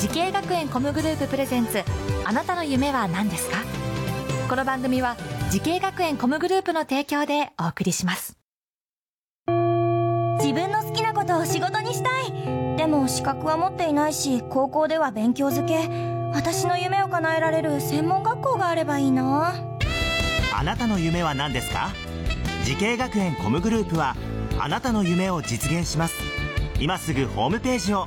滋慶学園 COMグループプレゼンツあなたの夢は何ですか？この番組は滋慶学園 COMグループの提供でお送りします。自分の好きなことを仕事にしたい。でも資格は持っていないし高校では勉強づけ。私の夢を叶えられる専門学校があればいいな。あなたの夢は何ですか？滋慶学園 COMグループはあなたの夢を実現します。今すぐホームページを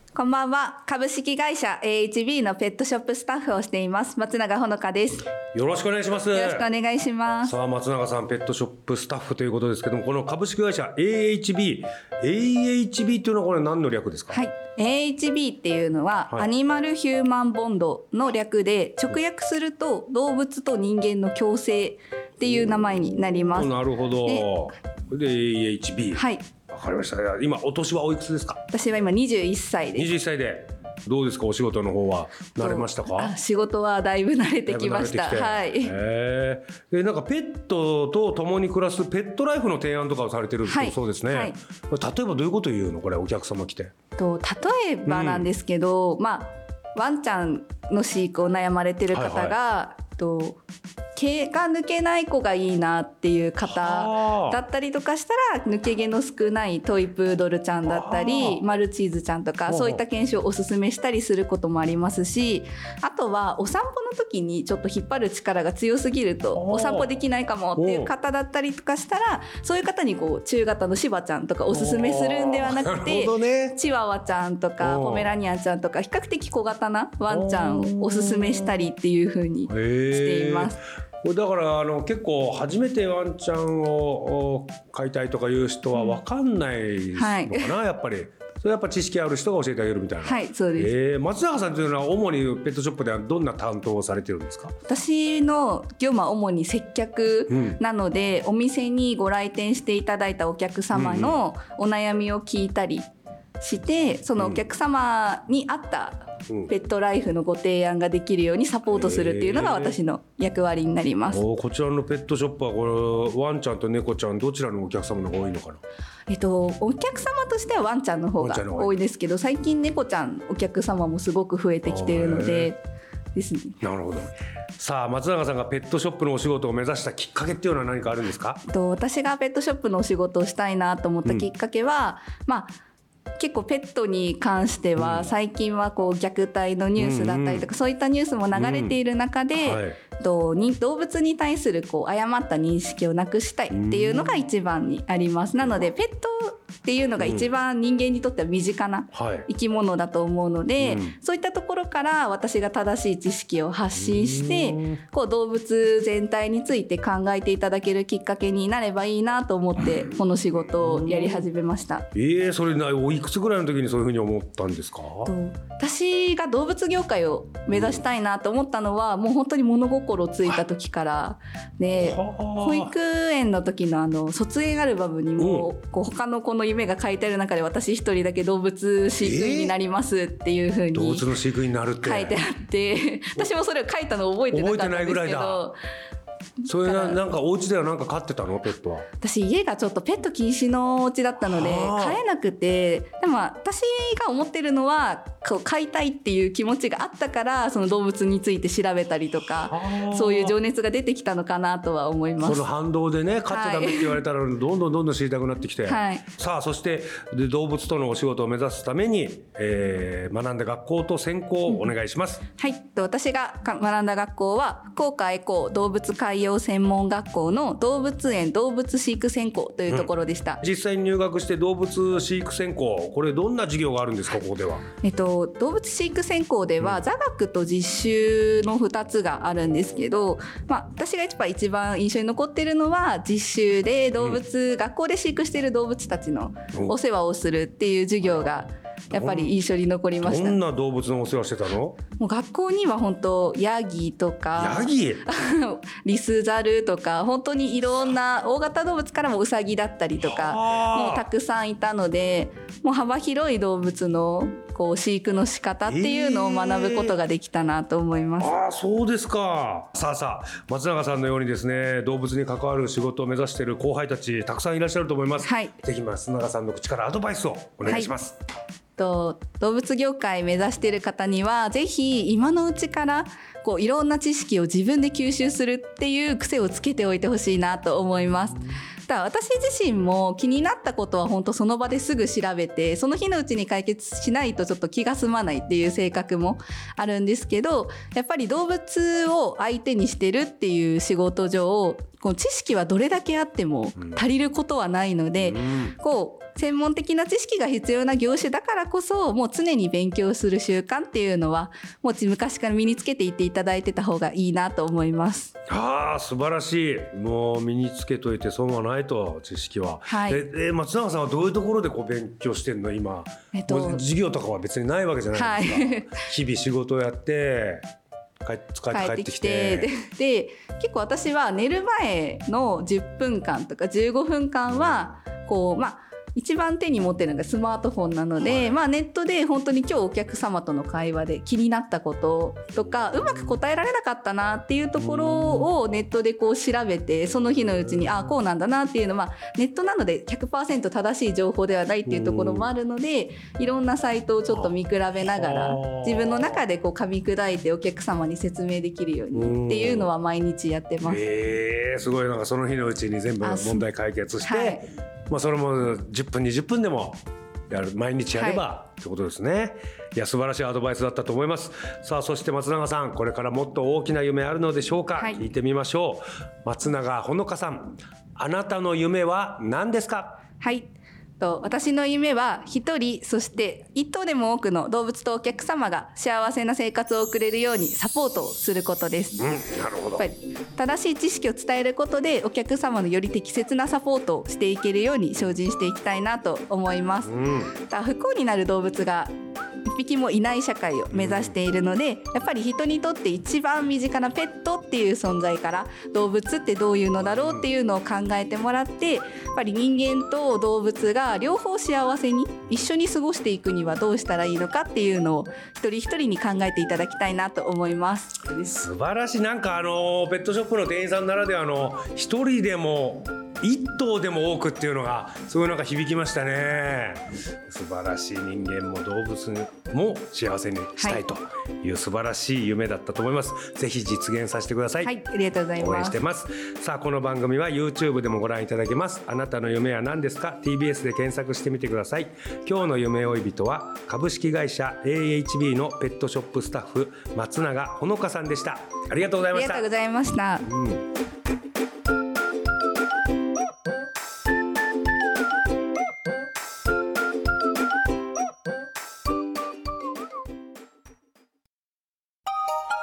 こんばんは。株式会社 AHB のペットショップスタッフをしています。松永ほのかです。よよろしくお願いしますろしくお願いします。さあ松永さんペットショップスタッフということですけどもこの株式会社 AHB AHB っていうのはこれ何の略ですか？はい。AHB っていうのは、はいアニマルヒューマンボンドの略で、直訳すると動物と人間の共生っていう名前になります。なるほどで AHB はい。わかりました。今お年はおいくつですか？私は今21歳です。21歳でどうですか？お仕事の方は慣れましたか？あ仕事はだいぶ慣れてきました。はい。えでなんかペットと共に暮らすペットライフの提案とかをされてるはい。そうですね、はい。例えばどういうこと言うの？これお客様来て。と例えばなんですけど、まあワンちゃんの飼育を悩まれてる方が、と毛が抜けない子がいいなっていう方はあ。だったりとかしたら抜け毛の少ないトイプードルちゃんだったりマルチーズちゃんとかそういった犬種をおすすめしたりすることもありますしあとはお散歩の時にちょっと引っ張る力が強すぎるとおお散歩できないかもっていう方だったりとかしたらそういう方にこう中型のシバちゃんとかおすすめするんではなくなてチワワちゃんとかポメラニアンちゃんとか比較的小型なワンちゃんをおすすめしたりっていう風にしています。だからあの結構初めてワンちゃんをお飼いたいとかいう人は分かんないのかな、やっぱり。それやっぱ知識ある人が教えてあげるみたいな。はい、そうです。えー、松永さんというのは主にペットショップではどんな担当をされてるんですか？私の業務は主に接客なので、お店にご来店していただいたお客様のお悩みを聞いたりしてそのお客様に合ったうん。ペットライフのご提案ができるようにサポートするっていうのが私の役割になります。おーこちらのペットショップはこれワンちゃんと猫ちゃんどちらのお客様の方が多いのかな？えっと、お客様としてはワンちゃんの方が多いですけど最近猫ちゃんお客様もすごく増えてきているのでですね。なるほど。さあ松永さんがペットショップのお仕事を目指したきっかけっていうのは何かあるんですか？えっと私がペットショップのお仕事をしたいなと思ったきっかけは、まあ結構ペットに関しては最近はこう虐待のニュースだったりとかそういったニュースも流れている中で、動物に対するこう誤った認識をなくしたいっていうのが一番にあります。なのでペットっていうのが一番人間にとっては身近なはい。生き物だと思うので、うん。そういったところから私が正しい知識を発信してこう動物全体について考えていただけるきっかけになればいいなと思って この仕事をやり始めました。えー、それなおいくつぐらいの時にそういうふうに思ったんですか？と私が動物業界を目指したいなと思ったのはもう本当に物心ついた時からではあ。保育園の時のあの卒園アルバムにも、こう他の子の夢が書いてある中で私一人だけ動物飼育員になりますっていう風に動物の飼育員になるって。書いてあって私もそれを書いたの覚えてなかったんですけ覚えてないぐらいどそれななんかお家ではなんか飼ってたの？ペットは。私家がちょっとペット禁止のお家だったのではあ飼えなくて。でも私が思ってるのはこう飼いたいっていう気持ちがあったからその動物について調べたりとかはあそういう情熱が出てきたのかなとは思います。その。反動でね飼っちゃダメって言われたらどんどんどんどん知りたくなってきて、はい。さあそしてで動物とのお仕事を目指すために、えー学んだ学校と専攻をお願いします、はい、と私がか学んだ学校は福岡エコー動物海洋専門学校の動物園動物飼育専攻というところでした。実際に入学して動物飼育専攻これどんな授業があるんですかここでは。えっと、動物飼育専攻では座学と実習の2つがあるんですけど、まあ、私が一番印象に残ってるのは実習で動物、学校で飼育している動物たちのお。世話をするっていう授業がやっぱり印象に残りました。どんな動物のお世話してたの？もう学校には本当ヤギとかヤギ？リスザルとか本当にいろんな大型動物からもウサギだったりとかもうたくさんいたのでもう幅広い動物のこう飼育の仕方っていうのを学ぶことができたなと思います。ああそうですか。さあさあ松永さんのようにですね動物に関わる仕事を目指している後輩たちたくさんいらっしゃると思います、はい。ぜひ松永さんの口からアドバイスをお願いします、と動物業界目指している方にはぜひ今のうちからこういろんな知識を自分で吸収するっていう癖をつけておいてほしいなと思います。だから私自身も気になったことは本当その場ですぐ調べてその日のうちに解決しないとちょっと気が済まないっていう性格もあるんですけどやっぱり動物を相手にしてるっていう仕事上こう知識はどれだけあっても足りることはないので、こう専門的な知識が必要な業種だからこそもう常に勉強する習慣っていうのはもう昔から身につけていっていただいてた方がいいなと思います。ああ素晴らしい。もう身につけといて損はないと知識は、はい。ええ松永さんはどういうところでこう勉強してんの？今、えっと。授業とかは別にないわけじゃないですか、はい。日々仕事をやって帰ってきてでで結構私は寝る前の10分間とか15分間はこうまあ一番手に持ってるのがスマートフォンなので、まあ、ネットで本当に今日お客様との会話で気になったこととかうまく答えられなかったなっていうところをネットでこう調べてその日のうちにああこうなんだなっていうのは、まあ、ネットなので100%正しい情報ではないっていうところもあるのでいろんなサイトをちょっと見比べながら自分の中でこう噛み砕いてお客様に説明できるようにっていうのは毎日やってます。えー、すごい。なんかその日のうちに全部あ問題解決して、はいまあそれも10分20分でもやる毎日やれば、ってことですね。いや素晴らしいアドバイスだったと思います。さあそして松永さんこれからもっと大きな夢あるのでしょうか、はい。聞いてみましょう。松永ほのかさんあなたの夢は何ですか？はい。と私の夢は一人そして一頭でも多くの動物とお客様が幸せな生活を送れるようにサポートをすることです。うんなるほど正しい知識を伝えることでお客様のより適切なサポートをしていけるように精進していきたいなと思います。うん不幸になる動物が一匹もいない社会を目指しているのでやっぱり人にとって一番身近なペットっていう存在から動物ってどういうのだろうっていうのを考えてもらってやっぱり人間と動物が両方幸せに一緒に過ごしていくにはどうしたらいいのかっていうのを一人一人に考えていただきたいなと思います。素晴らしいなんかあのペットショップの店員さんならではの一人でも一頭でも多くっていうのがすごいなんか響きましたね。素晴らしい人間も動物も幸せにしたいという素晴らしい夢だったと思います、ぜひ実現させてください、はい、ありがとうござい応援ますして。ます。さあこの番組は YouTube でもご覧いただけます。あなたの夢は何ですか？TBS で検索してみてください。今日の夢追い人は株式会社 AHB のペットショップスタッフ松永ほのかさんでした。ありがとうございました。ありがとうございました。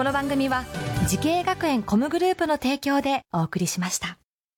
この番組は時系学園コムグループの提供でお送りしました。